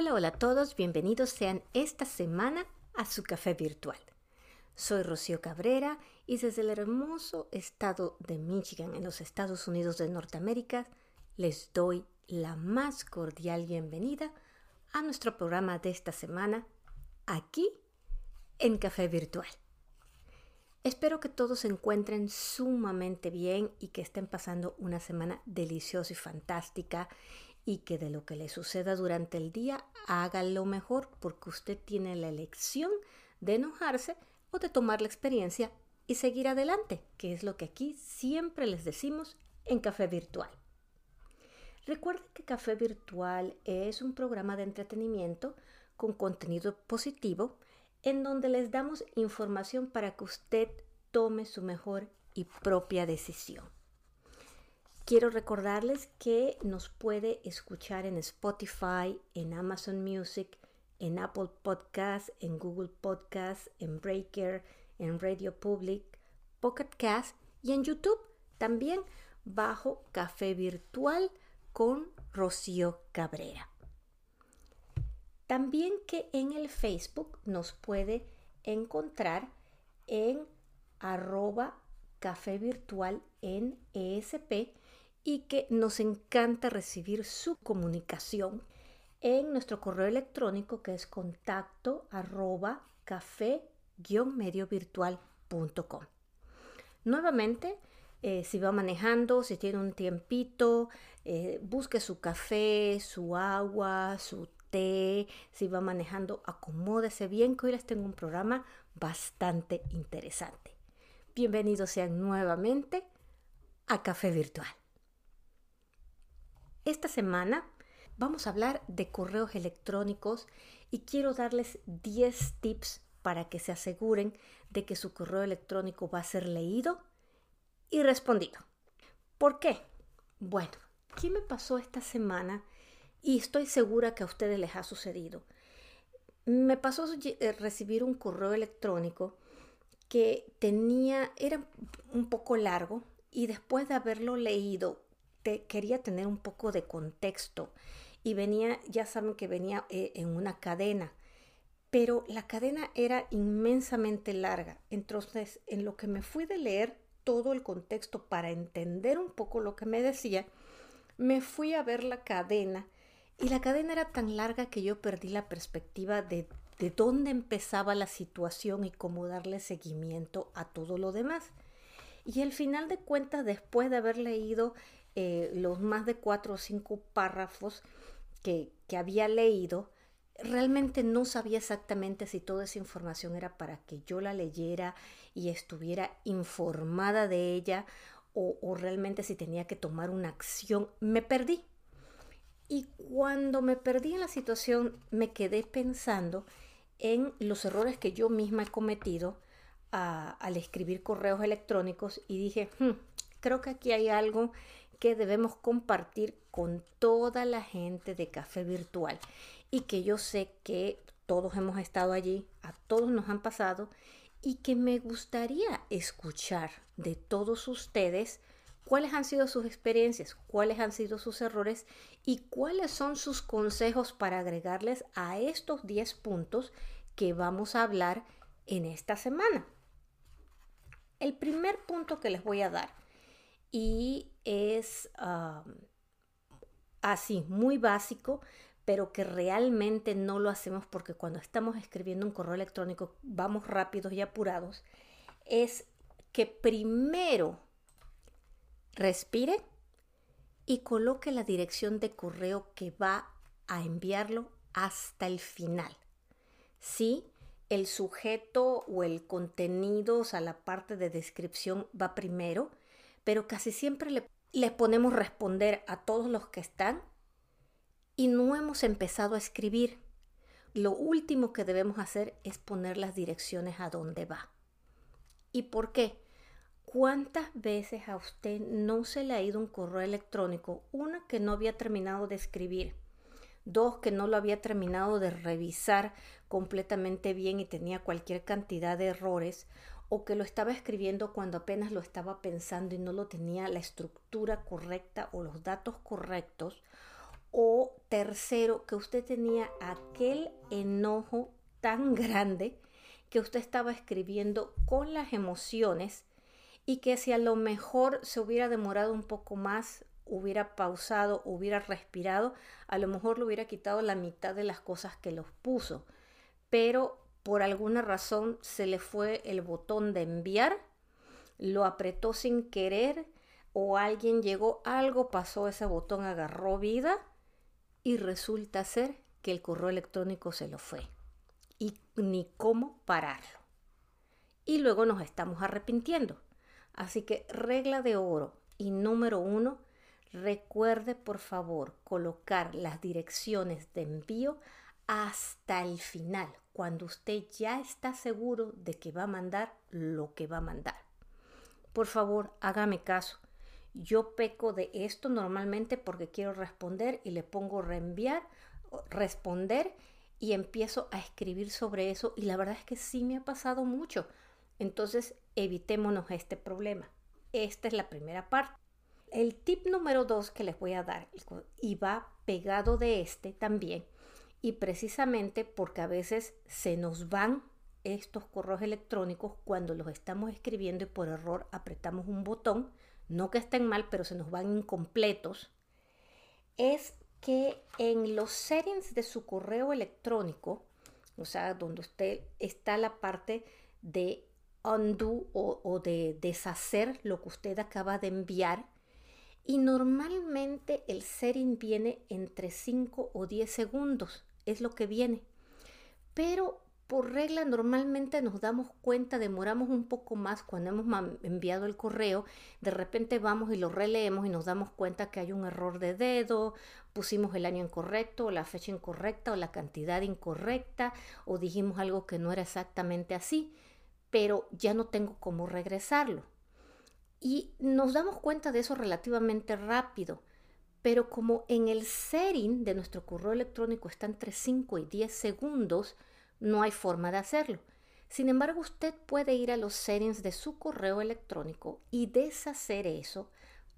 Hola, hola a todos, bienvenidos sean esta semana a su café virtual. Soy Rocío Cabrera y desde el hermoso estado de Michigan en los Estados Unidos de Norteamérica les doy la más cordial bienvenida a nuestro programa de esta semana aquí en Café Virtual. Espero que todos se encuentren sumamente bien y que estén pasando una semana deliciosa y fantástica y que de lo que le suceda durante el día haga lo mejor porque usted tiene la elección de enojarse o de tomar la experiencia y seguir adelante, que es lo que aquí siempre les decimos en Café Virtual. Recuerden que Café Virtual es un programa de entretenimiento con contenido positivo en donde les damos información para que usted tome su mejor y propia decisión. Quiero recordarles que nos puede escuchar en Spotify, en Amazon Music, en Apple Podcasts, en Google Podcasts, en Breaker, en Radio Public, Pocket Cast y en YouTube también bajo Café Virtual con Rocío Cabrera. También que en el Facebook nos puede encontrar en arroba café virtual en ESP y que nos encanta recibir su comunicación en nuestro correo electrónico que es contacto arroba café-mediovirtual.com. Nuevamente, eh, si va manejando, si tiene un tiempito, eh, busque su café, su agua, su si va manejando, acomódese bien, que hoy les tengo un programa bastante interesante. Bienvenidos sean nuevamente a Café Virtual. Esta semana vamos a hablar de correos electrónicos y quiero darles 10 tips para que se aseguren de que su correo electrónico va a ser leído y respondido. ¿Por qué? Bueno, ¿qué me pasó esta semana y estoy segura que a ustedes les ha sucedido. Me pasó eh, recibir un correo electrónico que tenía, era un poco largo y después de haberlo leído, quería tener un poco de contexto y venía, ya saben que venía eh, en una cadena, pero la cadena era inmensamente larga. Entonces, en lo que me fui de leer todo el contexto para entender un poco lo que me decía, me fui a ver la cadena y la cadena era tan larga que yo perdí la perspectiva de, de dónde empezaba la situación y cómo darle seguimiento a todo lo demás. Y al final de cuentas, después de haber leído eh, los más de cuatro o cinco párrafos que, que había leído, realmente no sabía exactamente si toda esa información era para que yo la leyera y estuviera informada de ella o, realmente si tenía que tomar una acción. Me perdí. Y cuando me perdí en la situación, me quedé pensando en los errores que yo misma he cometido al escribir correos electrónicos y dije, hmm, creo que aquí hay algo que debemos compartir con toda la gente de Café Virtual y que yo sé que todos hemos estado allí, a todos nos han pasado y que me gustaría escuchar de todos ustedes cuáles han sido sus experiencias, cuáles han sido sus errores y cuáles son sus consejos para agregarles a estos 10 puntos que vamos a hablar en esta semana. El primer punto que les voy a dar y es así, muy básico, pero que realmente no lo hacemos porque cuando estamos escribiendo un correo electrónico vamos rápidos y apurados, es que primero respire y coloque la dirección de correo que va a enviarlo hasta el final. Sí, el sujeto o el contenido, o sea, la parte de descripción va primero, pero casi siempre le, ponemos responder a todos los que están y no hemos empezado a escribir. Lo último que debemos hacer es poner las direcciones a dónde va. ¿Y por qué? ¿Cuántas veces a usted no se le ha ido un correo electrónico? Una que no había terminado de escribir, dos que no lo había terminado de revisar completamente bien y tenía cualquier cantidad de errores, o que lo estaba escribiendo cuando apenas lo estaba pensando y no lo tenía la estructura correcta o los datos correctos, O tercero, que usted tenía aquel enojo tan grande que usted estaba escribiendo con las emociones y que si a lo mejor se hubiera demorado un poco más, hubiera pausado, hubiera respirado, a lo mejor le hubiera quitado la mitad de las cosas que los puso. Pero por alguna razón se le fue el botón de enviar, lo apretó sin querer o alguien llegó, algo pasó, ese botón agarró vida y resulta ser que el correo electrónico se lo fue y ni cómo pararlo. Y luego nos estamos arrepintiendo. Así que regla de oro y número uno, recuerde por favor colocar las direcciones de envío hasta el final, cuando usted ya está seguro de que va a mandar lo que va a mandar. Por favor, hágame caso. Yo peco de esto normalmente porque quiero responder y le pongo reenviar, responder y empiezo a escribir sobre eso y la verdad es que sí me ha pasado mucho. Entonces, evitémonos este problema. Esta es la primera parte. El tip número dos que les voy a dar, y va pegado de este también, y precisamente porque a veces se nos van estos correos electrónicos cuando los estamos escribiendo y por error apretamos un botón, no que estén mal, pero se nos van incompletos, es que en los settings de su correo electrónico, o sea, donde usted está la parte de undo o, de deshacer lo que usted acaba de enviar, y normalmente el setting viene entre 5 o 10 segundos, es lo que viene. Pero por regla normalmente nos damos cuenta, demoramos un poco más cuando hemos enviado el correo, de repente vamos y lo releemos y nos damos cuenta que hay un error de dedo, pusimos el año incorrecto o la fecha incorrecta o la cantidad incorrecta o dijimos algo que no era exactamente así, pero ya no tengo cómo regresarlo. Y nos damos cuenta de eso relativamente rápido. Pero como en el setting de nuestro correo electrónico está entre 5 y 10 segundos, no hay forma de hacerlo. Sin embargo, usted puede ir a los settings de su correo electrónico y deshacer eso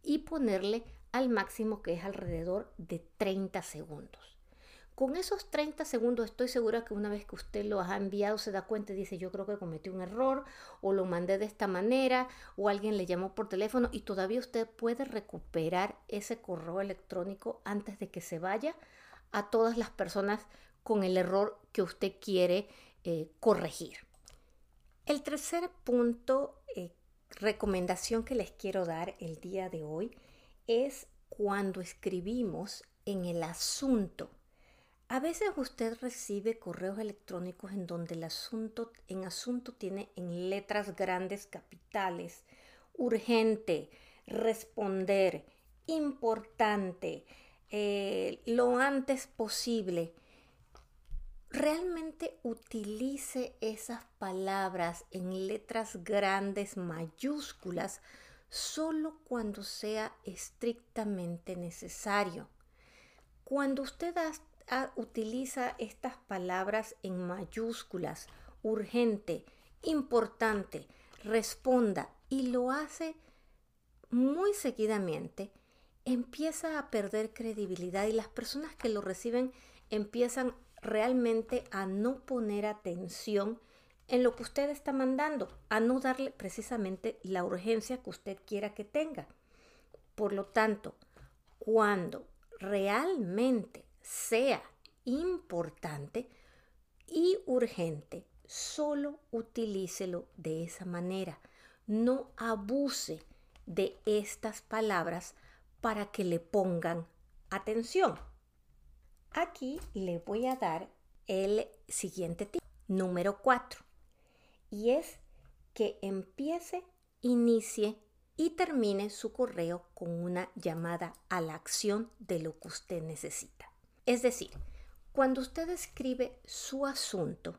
y ponerle al máximo que es alrededor de 30 segundos. Con esos 30 segundos estoy segura que una vez que usted lo ha enviado se da cuenta y dice yo creo que cometí un error o lo mandé de esta manera o alguien le llamó por teléfono y todavía usted puede recuperar ese correo electrónico antes de que se vaya a todas las personas con el error que usted quiere eh, corregir. El tercer punto, eh, recomendación que les quiero dar el día de hoy es cuando escribimos en el asunto. A veces usted recibe correos electrónicos en donde el asunto en asunto tiene en letras grandes capitales urgente, responder, importante, eh, lo antes posible realmente utilice esas palabras en letras grandes mayúsculas solo cuando sea estrictamente necesario. Cuando usted utiliza estas palabras en mayúsculas, urgente, importante, responda y lo hace muy seguidamente, empieza a perder credibilidad y las personas que lo reciben empiezan realmente a no poner atención en lo que usted está mandando, a no darle precisamente la urgencia que usted quiera que tenga. Por lo tanto, cuando realmente sea importante y urgente, solo utilícelo de esa manera. No abuse de estas palabras para que le pongan atención. Aquí le voy a dar el siguiente tip, número 4, y es que empiece, inicie y termine su correo con una llamada a la acción de lo que usted necesita. Es decir, cuando usted escribe su asunto,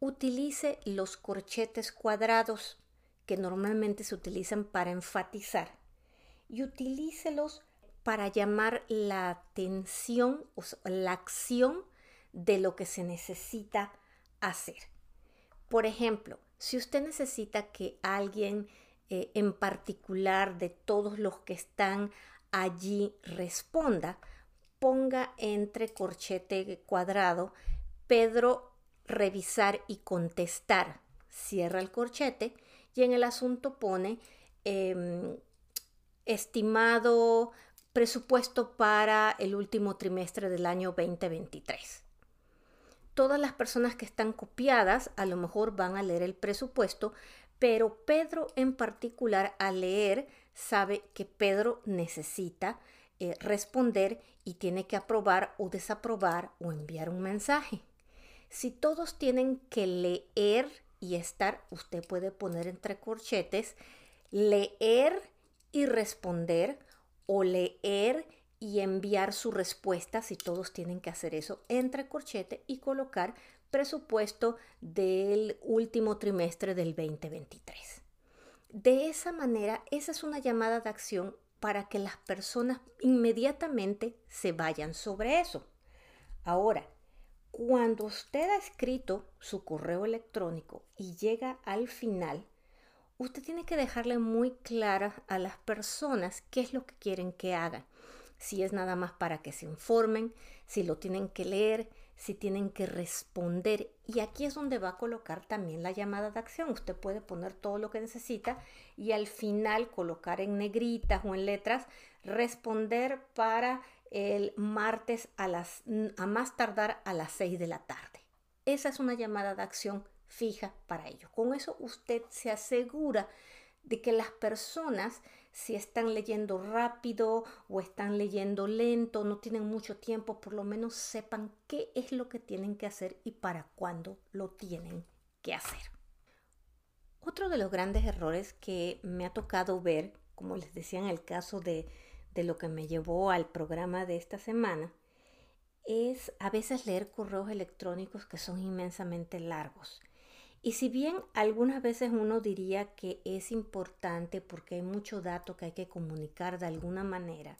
utilice los corchetes cuadrados que normalmente se utilizan para enfatizar y utilícelos para llamar la atención o la acción de lo que se necesita hacer. Por ejemplo, si usted necesita que alguien eh, en particular de todos los que están allí responda, ponga entre corchete cuadrado Pedro revisar y contestar. Cierra el corchete y en el asunto pone em, estimado presupuesto para el último trimestre del año 2023. Todas las personas que están copiadas a lo mejor van a leer el presupuesto, pero Pedro en particular al leer sabe que Pedro necesita eh, responder y tiene que aprobar o desaprobar o enviar un mensaje. Si todos tienen que leer y estar, usted puede poner entre corchetes leer y responder o leer y enviar su respuesta si todos tienen que hacer eso entre corchete y colocar presupuesto del último trimestre del 2023. De esa manera, esa es una llamada de acción para que las personas inmediatamente se vayan sobre eso. Ahora, cuando usted ha escrito su correo electrónico y llega al final, usted tiene que dejarle muy clara a las personas qué es lo que quieren que hagan. Si es nada más para que se informen, si lo tienen que leer, si tienen que responder. Y aquí es donde va a colocar también la llamada de acción. Usted puede poner todo lo que necesita y al final colocar en negritas o en letras responder para el martes a, las, a más tardar a las 6 de la tarde. Esa es una llamada de acción fija para ello. Con eso usted se asegura de que las personas si están leyendo rápido o están leyendo lento, no tienen mucho tiempo, por lo menos sepan qué es lo que tienen que hacer y para cuándo lo tienen que hacer. Otro de los grandes errores que me ha tocado ver, como les decía en el caso de, de lo que me llevó al programa de esta semana, es a veces leer correos electrónicos que son inmensamente largos y si bien algunas veces uno diría que es importante porque hay mucho dato que hay que comunicar de alguna manera,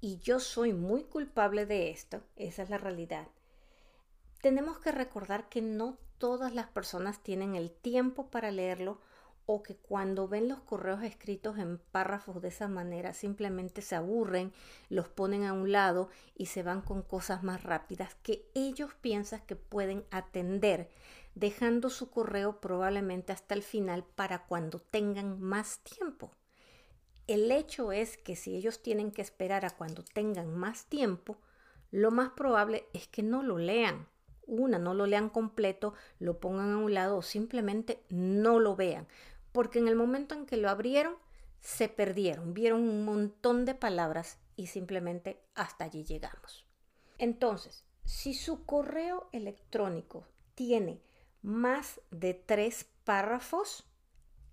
y yo soy muy culpable de esto, esa es la realidad, tenemos que recordar que no todas las personas tienen el tiempo para leerlo o que cuando ven los correos escritos en párrafos de esa manera simplemente se aburren, los ponen a un lado y se van con cosas más rápidas que ellos piensan que pueden atender dejando su correo probablemente hasta el final para cuando tengan más tiempo. El hecho es que si ellos tienen que esperar a cuando tengan más tiempo, lo más probable es que no lo lean. Una, no lo lean completo, lo pongan a un lado o simplemente no lo vean. Porque en el momento en que lo abrieron, se perdieron, vieron un montón de palabras y simplemente hasta allí llegamos. Entonces, si su correo electrónico tiene más de tres párrafos,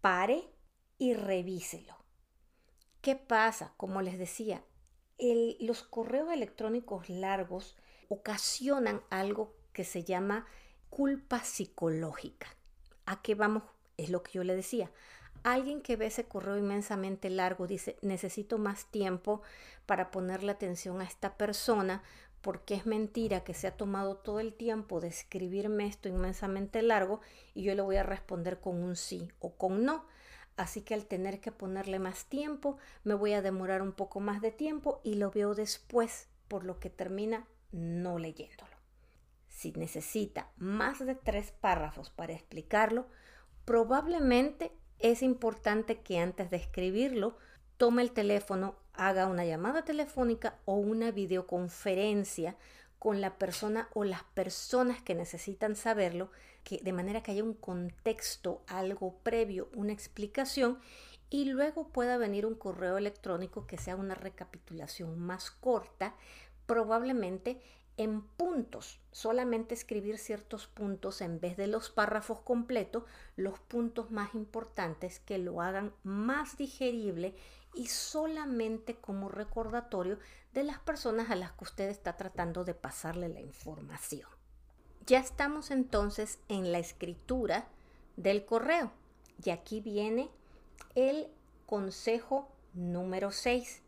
pare y revíselo. ¿Qué pasa? Como les decía, los correos electrónicos largos ocasionan algo que se llama culpa psicológica. ¿A qué vamos? Es lo que yo le decía. Alguien que ve ese correo inmensamente largo dice, necesito más tiempo para ponerle atención a esta persona porque es mentira que se ha tomado todo el tiempo de escribirme esto inmensamente largo y yo le voy a responder con un sí o con no. Así que al tener que ponerle más tiempo, me voy a demorar un poco más de tiempo y lo veo después, por lo que termina no leyéndolo. Si necesita más de tres párrafos para explicarlo, probablemente es importante que antes de escribirlo tome el teléfono haga una llamada telefónica o una videoconferencia con la persona o las personas que necesitan saberlo, que de manera que haya un contexto, algo previo, una explicación y luego pueda venir un correo electrónico que sea una recapitulación más corta, probablemente en puntos, solamente escribir ciertos puntos en vez de los párrafos completos, los puntos más importantes que lo hagan más digerible y solamente como recordatorio de las personas a las que usted está tratando de pasarle la información. Ya estamos entonces en la escritura del correo y aquí viene el consejo número 6.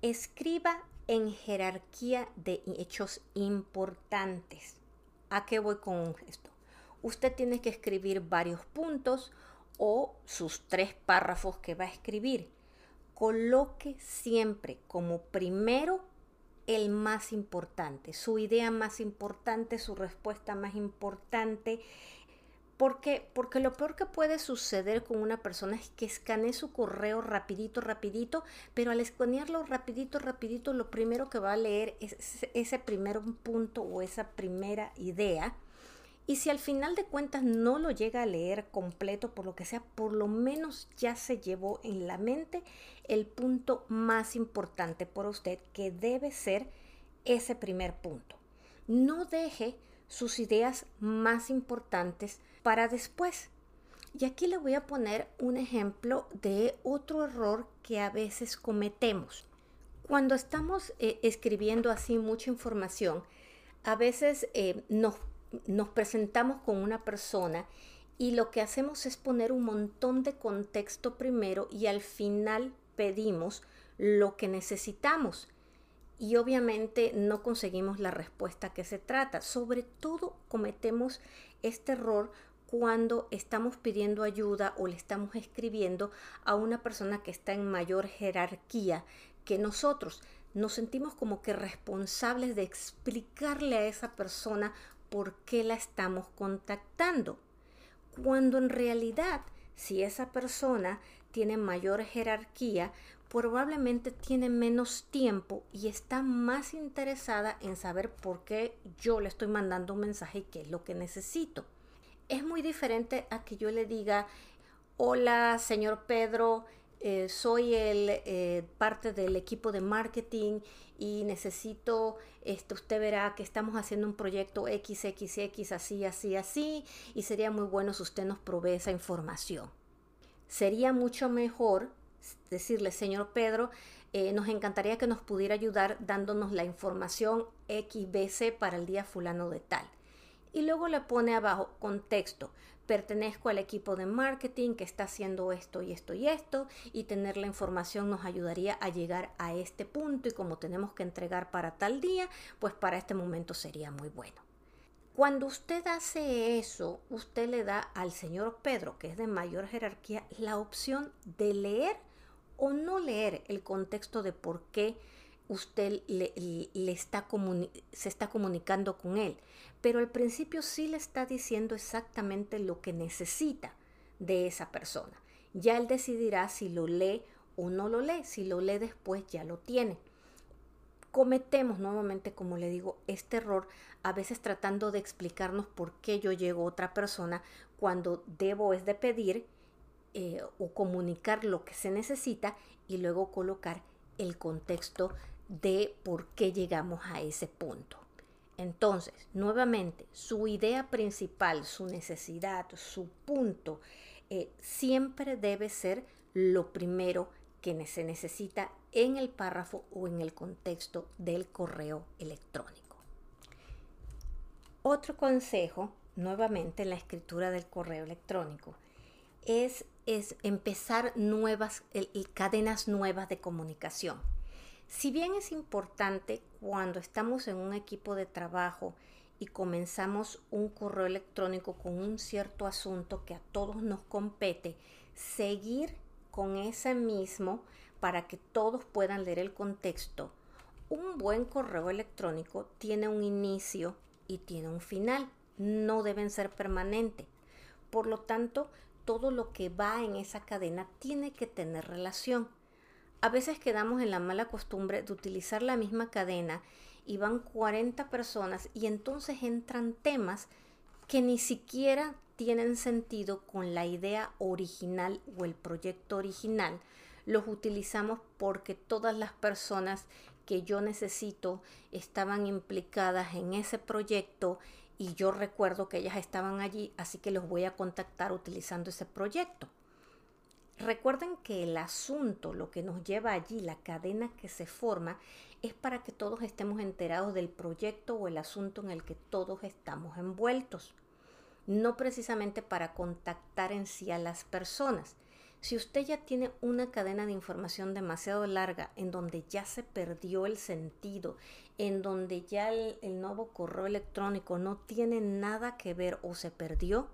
Escriba en jerarquía de hechos importantes. ¿A qué voy con esto? Usted tiene que escribir varios puntos o sus tres párrafos que va a escribir coloque siempre como primero el más importante, su idea más importante, su respuesta más importante. Porque, porque lo peor que puede suceder con una persona es que escanee su correo rapidito, rapidito, pero al escanearlo rapidito, rapidito, lo primero que va a leer es ese primer punto o esa primera idea y si al final de cuentas no lo llega a leer completo, por lo que sea, por lo menos ya se llevó en la mente el punto más importante por usted, que debe ser ese primer punto. No deje sus ideas más importantes para después. Y aquí le voy a poner un ejemplo de otro error que a veces cometemos. Cuando estamos eh, escribiendo así mucha información, a veces eh, nos nos presentamos con una persona y lo que hacemos es poner un montón de contexto primero y al final pedimos lo que necesitamos. Y obviamente no conseguimos la respuesta que se trata. Sobre todo cometemos este error cuando estamos pidiendo ayuda o le estamos escribiendo a una persona que está en mayor jerarquía que nosotros. Nos sentimos como que responsables de explicarle a esa persona por qué la estamos contactando. Cuando en realidad, si esa persona tiene mayor jerarquía, probablemente tiene menos tiempo y está más interesada en saber por qué yo le estoy mandando un mensaje y qué es lo que necesito. Es muy diferente a que yo le diga, hola señor Pedro, eh, soy el, eh, parte del equipo de marketing y necesito, este, usted verá que estamos haciendo un proyecto XXX así, así, así, y sería muy bueno si usted nos provee esa información. Sería mucho mejor decirle, señor Pedro, eh, nos encantaría que nos pudiera ayudar dándonos la información XBC para el día fulano de tal. Y luego le pone abajo contexto pertenezco al equipo de marketing que está haciendo esto y esto y esto y tener la información nos ayudaría a llegar a este punto y como tenemos que entregar para tal día, pues para este momento sería muy bueno. Cuando usted hace eso, usted le da al señor Pedro, que es de mayor jerarquía, la opción de leer o no leer el contexto de por qué usted le, está se está comunicando con él, pero al principio sí le está diciendo exactamente lo que necesita de esa persona. Ya él decidirá si lo lee o no lo lee, si lo lee después ya lo tiene. Cometemos nuevamente, como le digo, este error, a veces tratando de explicarnos por qué yo llego a otra persona cuando debo es de pedir eh, o comunicar lo que se necesita y luego colocar el contexto de por qué llegamos a ese punto. Entonces, nuevamente, su idea principal, su necesidad, su punto, eh, siempre debe ser lo primero que se necesita en el párrafo o en el contexto del correo electrónico. Otro consejo, nuevamente en la escritura del correo electrónico, es, es empezar nuevas, cadenas nuevas de comunicación. Si bien es importante cuando estamos en un equipo de trabajo y comenzamos un correo electrónico con un cierto asunto que a todos nos compete, seguir con ese mismo para que todos puedan leer el contexto. Un buen correo electrónico tiene un inicio y tiene un final, no deben ser permanentes. Por lo tanto, todo lo que va en esa cadena tiene que tener relación. A veces quedamos en la mala costumbre de utilizar la misma cadena y van 40 personas y entonces entran temas que ni siquiera tienen sentido con la idea original o el proyecto original. Los utilizamos porque todas las personas que yo necesito estaban implicadas en ese proyecto y yo recuerdo que ellas estaban allí, así que los voy a contactar utilizando ese proyecto. Recuerden que el asunto, lo que nos lleva allí, la cadena que se forma, es para que todos estemos enterados del proyecto o el asunto en el que todos estamos envueltos, no precisamente para contactar en sí a las personas. Si usted ya tiene una cadena de información demasiado larga en donde ya se perdió el sentido, en donde ya el, nuevo correo electrónico no tiene nada que ver o se perdió,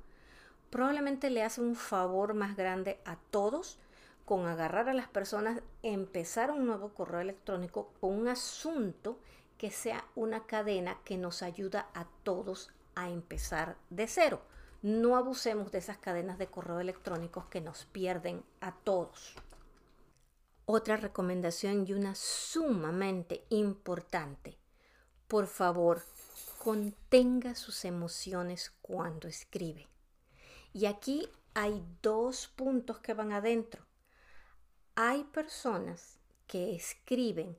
probablemente le hace un favor más grande a todos con agarrar a las personas, empezar un nuevo correo electrónico con un asunto que sea una cadena que nos ayuda a todos a empezar de cero. No abusemos de esas cadenas de correo electrónicos que nos pierden a todos. Otra recomendación y una sumamente importante. Por favor, contenga sus emociones cuando escribe. Y aquí hay dos puntos que van adentro. Hay personas que escriben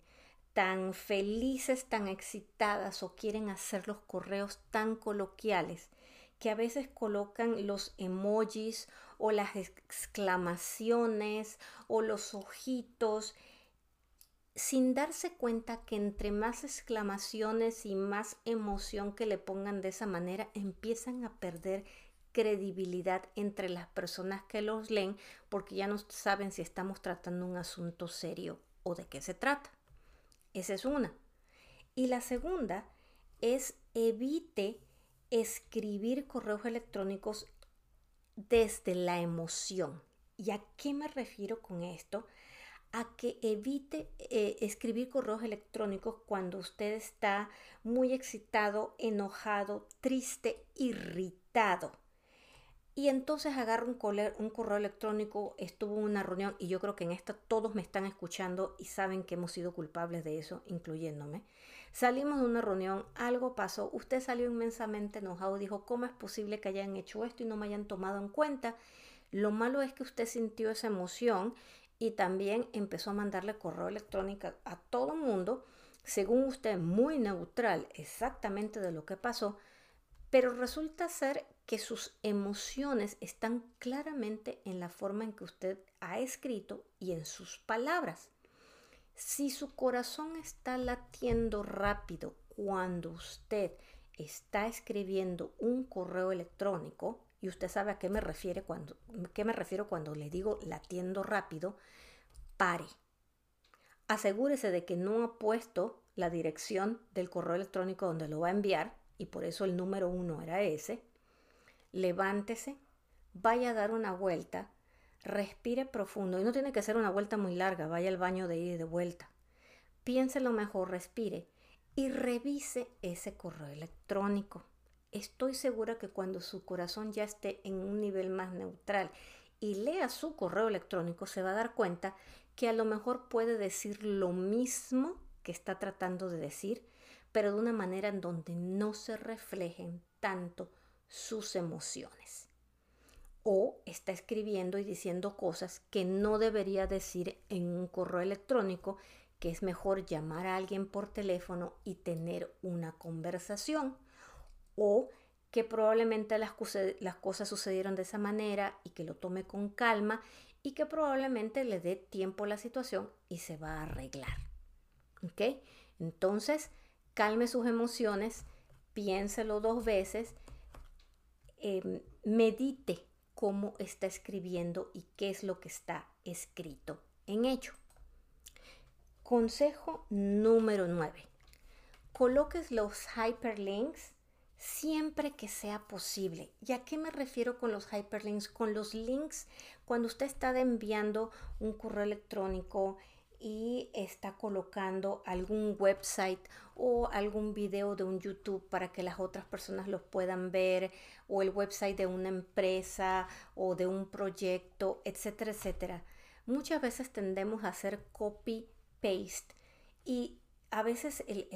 tan felices, tan excitadas o quieren hacer los correos tan coloquiales que a veces colocan los emojis o las exclamaciones o los ojitos sin darse cuenta que entre más exclamaciones y más emoción que le pongan de esa manera empiezan a perder credibilidad entre las personas que los leen porque ya no saben si estamos tratando un asunto serio o de qué se trata. Esa es una. Y la segunda es evite escribir correos electrónicos desde la emoción. ¿Y a qué me refiero con esto? A que evite eh, escribir correos electrónicos cuando usted está muy excitado, enojado, triste, irritado y entonces agarro un, correo electrónico, estuvo en una reunión y yo creo que en esta todos me están escuchando y saben que hemos sido culpables de eso, incluyéndome. Salimos de una reunión, algo pasó, usted salió inmensamente enojado, dijo, ¿cómo es posible que hayan hecho esto y no me hayan tomado en cuenta? Lo malo es que usted sintió esa emoción y también empezó a mandarle correo electrónico a todo el mundo, según usted muy neutral exactamente de lo que pasó, pero resulta ser que sus emociones están claramente en la forma en que usted ha escrito y en sus palabras. Si su corazón está latiendo rápido cuando usted está escribiendo un correo electrónico, y usted sabe a qué me, refiere cuando, qué me refiero cuando le digo latiendo rápido, pare. Asegúrese de que no ha puesto la dirección del correo electrónico donde lo va a enviar y por eso el número uno era ese, levántese, vaya a dar una vuelta, respire profundo y no tiene que ser una vuelta muy larga, vaya al baño de ida y de vuelta. Piense lo mejor, respire y revise ese correo electrónico. Estoy segura que cuando su corazón ya esté en un nivel más neutral y lea su correo electrónico, se va a dar cuenta que a lo mejor puede decir lo mismo que está tratando de decir, pero de una manera en donde no se reflejen tanto sus emociones. O está escribiendo y diciendo cosas que no debería decir en un correo electrónico, que es mejor llamar a alguien por teléfono y tener una conversación. O que probablemente las, cosas sucedieron de esa manera y que lo tome con calma y que probablemente le dé tiempo a la situación y se va a arreglar. ¿Ok? Entonces, calme sus emociones, piénselo dos veces, em, medite cómo está escribiendo y qué es lo que está escrito en ello. Consejo número 9. Coloques los hyperlinks siempre que sea posible. ¿Y a qué me refiero con los hyperlinks? Con los links cuando usted está enviando un correo electrónico y está colocando algún website o algún video de un YouTube para que las otras personas los puedan ver o el website de una empresa o de un proyecto, etcétera, etcétera. Muchas veces tendemos a hacer copy paste y a veces el,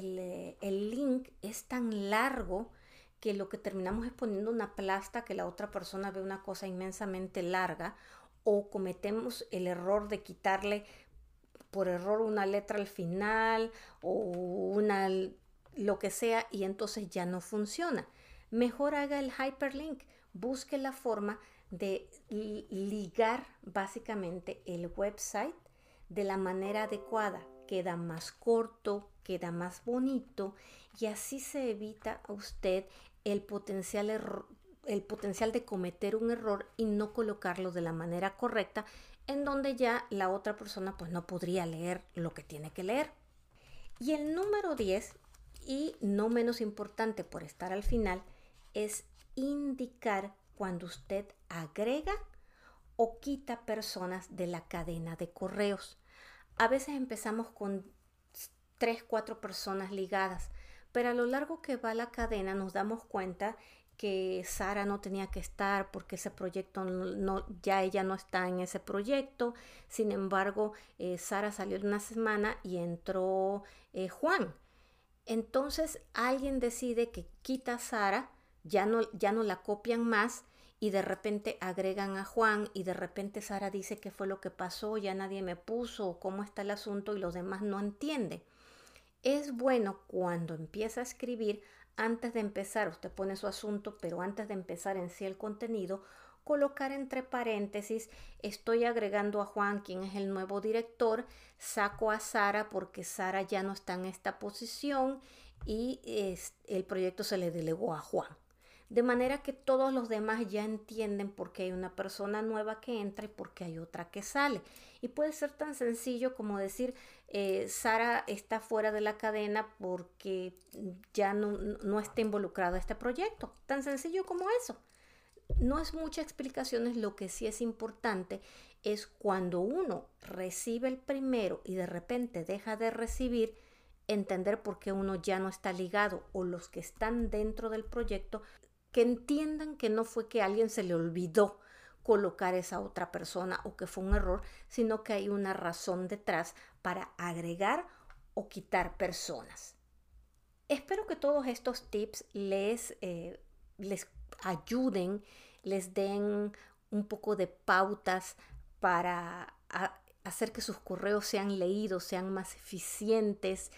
el link es tan largo que lo que terminamos es poniendo una plasta que la otra persona ve una cosa inmensamente larga o cometemos el error de quitarle por error una letra al final o una lo que sea y entonces ya no funciona. Mejor haga el hyperlink, busque la forma de ligar básicamente el website de la manera adecuada. Queda más corto, queda más bonito y así se evita a usted el potencial error el potencial de cometer un error y no colocarlo de la manera correcta en donde ya la otra persona pues no podría leer lo que tiene que leer. Y el número 10, y no menos importante por estar al final, es indicar cuando usted agrega o quita personas de la cadena de correos. A veces empezamos con tres, cuatro personas ligadas. Pero a lo largo que va la cadena nos damos cuenta que Sara no tenía que estar porque ese proyecto no, ya ella no está en ese proyecto. Sin embargo, eh, Sara salió una semana y entró eh, Juan. Entonces alguien decide que quita a Sara, ya no, ya no la copian más y de repente agregan a Juan y de repente Sara dice qué fue lo que pasó, ya nadie me puso, cómo está el asunto y los demás no entienden. Es bueno cuando empieza a escribir antes de empezar, usted pone su asunto, pero antes de empezar en sí el contenido, colocar entre paréntesis, estoy agregando a Juan, quien es el nuevo director, saco a Sara porque Sara ya no está en esta posición y el proyecto se le delegó a Juan. De manera que todos los demás ya entienden por qué hay una persona nueva que entra y por qué hay otra que sale. Y puede ser tan sencillo como decir, eh, Sara está fuera de la cadena porque ya no, no está involucrada en este proyecto. Tan sencillo como eso. No es mucha explicación, lo que sí es importante es cuando uno recibe el primero y de repente deja de recibir, entender por qué uno ya no está ligado o los que están dentro del proyecto que entiendan que no fue que alguien se le olvidó colocar esa otra persona o que fue un error, sino que hay una razón detrás para agregar o quitar personas. Espero que todos estos tips les, eh, les ayuden, les den un poco de pautas para hacer que sus correos sean leídos, sean más eficientes.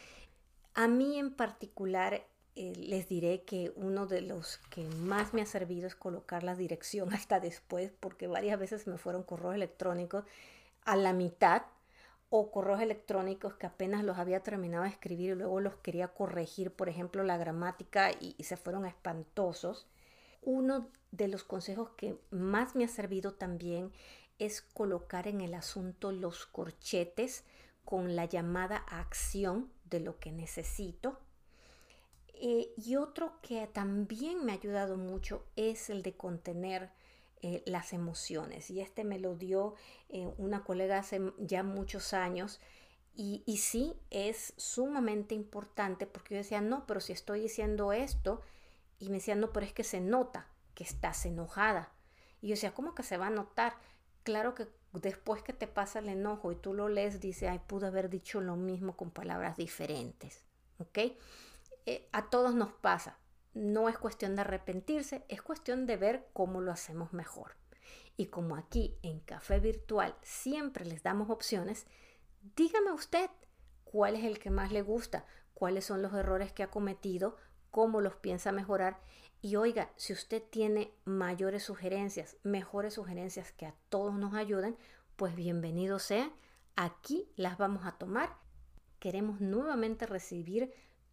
A mí en particular eh, les diré que uno de los que más me ha servido es colocar la dirección hasta después, porque varias veces me fueron correos electrónicos a la mitad o correos electrónicos que apenas los había terminado de escribir y luego los quería corregir, por ejemplo, la gramática y, y se fueron espantosos. Uno de los consejos que más me ha servido también es colocar en el asunto los corchetes con la llamada acción de lo que necesito eh, y otro que también me ha ayudado mucho es el de contener eh, las emociones. Y este me lo dio eh, una colega hace ya muchos años. Y, y, sí, es sumamente importante porque yo decía, no, pero si estoy diciendo esto, y me decía, no, pero es que se nota que estás enojada. Y yo decía, ¿cómo que se va a notar? Claro que después que te pasa el enojo y tú lo lees, dice, ay, pude haber dicho lo mismo con palabras diferentes. ¿Ok? Eh, a todos nos pasa. No es cuestión de arrepentirse, es cuestión de ver cómo lo hacemos mejor. Y como aquí en Café Virtual siempre les damos opciones, dígame usted cuál es el que más le gusta, cuáles son los errores que ha cometido, cómo los piensa mejorar. Y oiga, si usted tiene mayores sugerencias, mejores sugerencias que a todos nos ayuden, pues bienvenido sea. Aquí las vamos a tomar. Queremos nuevamente recibir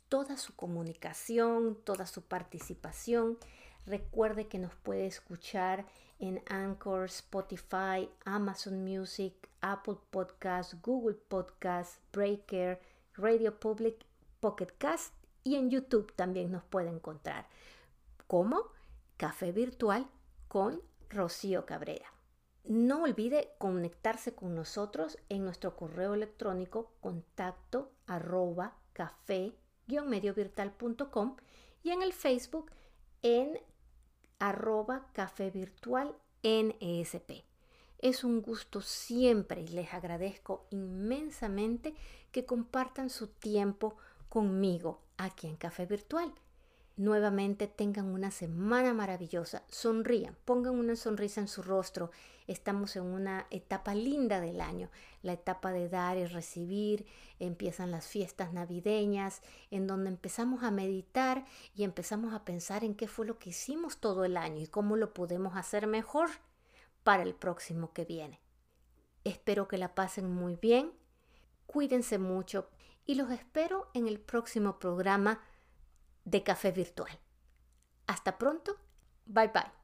toda su comunicación, toda su participación. Recuerde que nos puede escuchar en Anchor, Spotify, Amazon Music, Apple Podcast, Google Podcast, Breaker, Radio Public, Pocket Cast y en YouTube también nos puede encontrar como Café Virtual con Rocío Cabrera. No olvide conectarse con nosotros en nuestro correo electrónico contacto arroba café mediovirtual.com y en el Facebook en arroba café virtual. Es un gusto siempre y les agradezco inmensamente que compartan su tiempo conmigo aquí en Café Virtual. Nuevamente tengan una semana maravillosa, sonrían, pongan una sonrisa en su rostro. Estamos en una etapa linda del año, la etapa de dar y recibir, empiezan las fiestas navideñas, en donde empezamos a meditar y empezamos a pensar en qué fue lo que hicimos todo el año y cómo lo podemos hacer mejor para el próximo que viene. Espero que la pasen muy bien, cuídense mucho y los espero en el próximo programa de café virtual. Hasta pronto. Bye bye.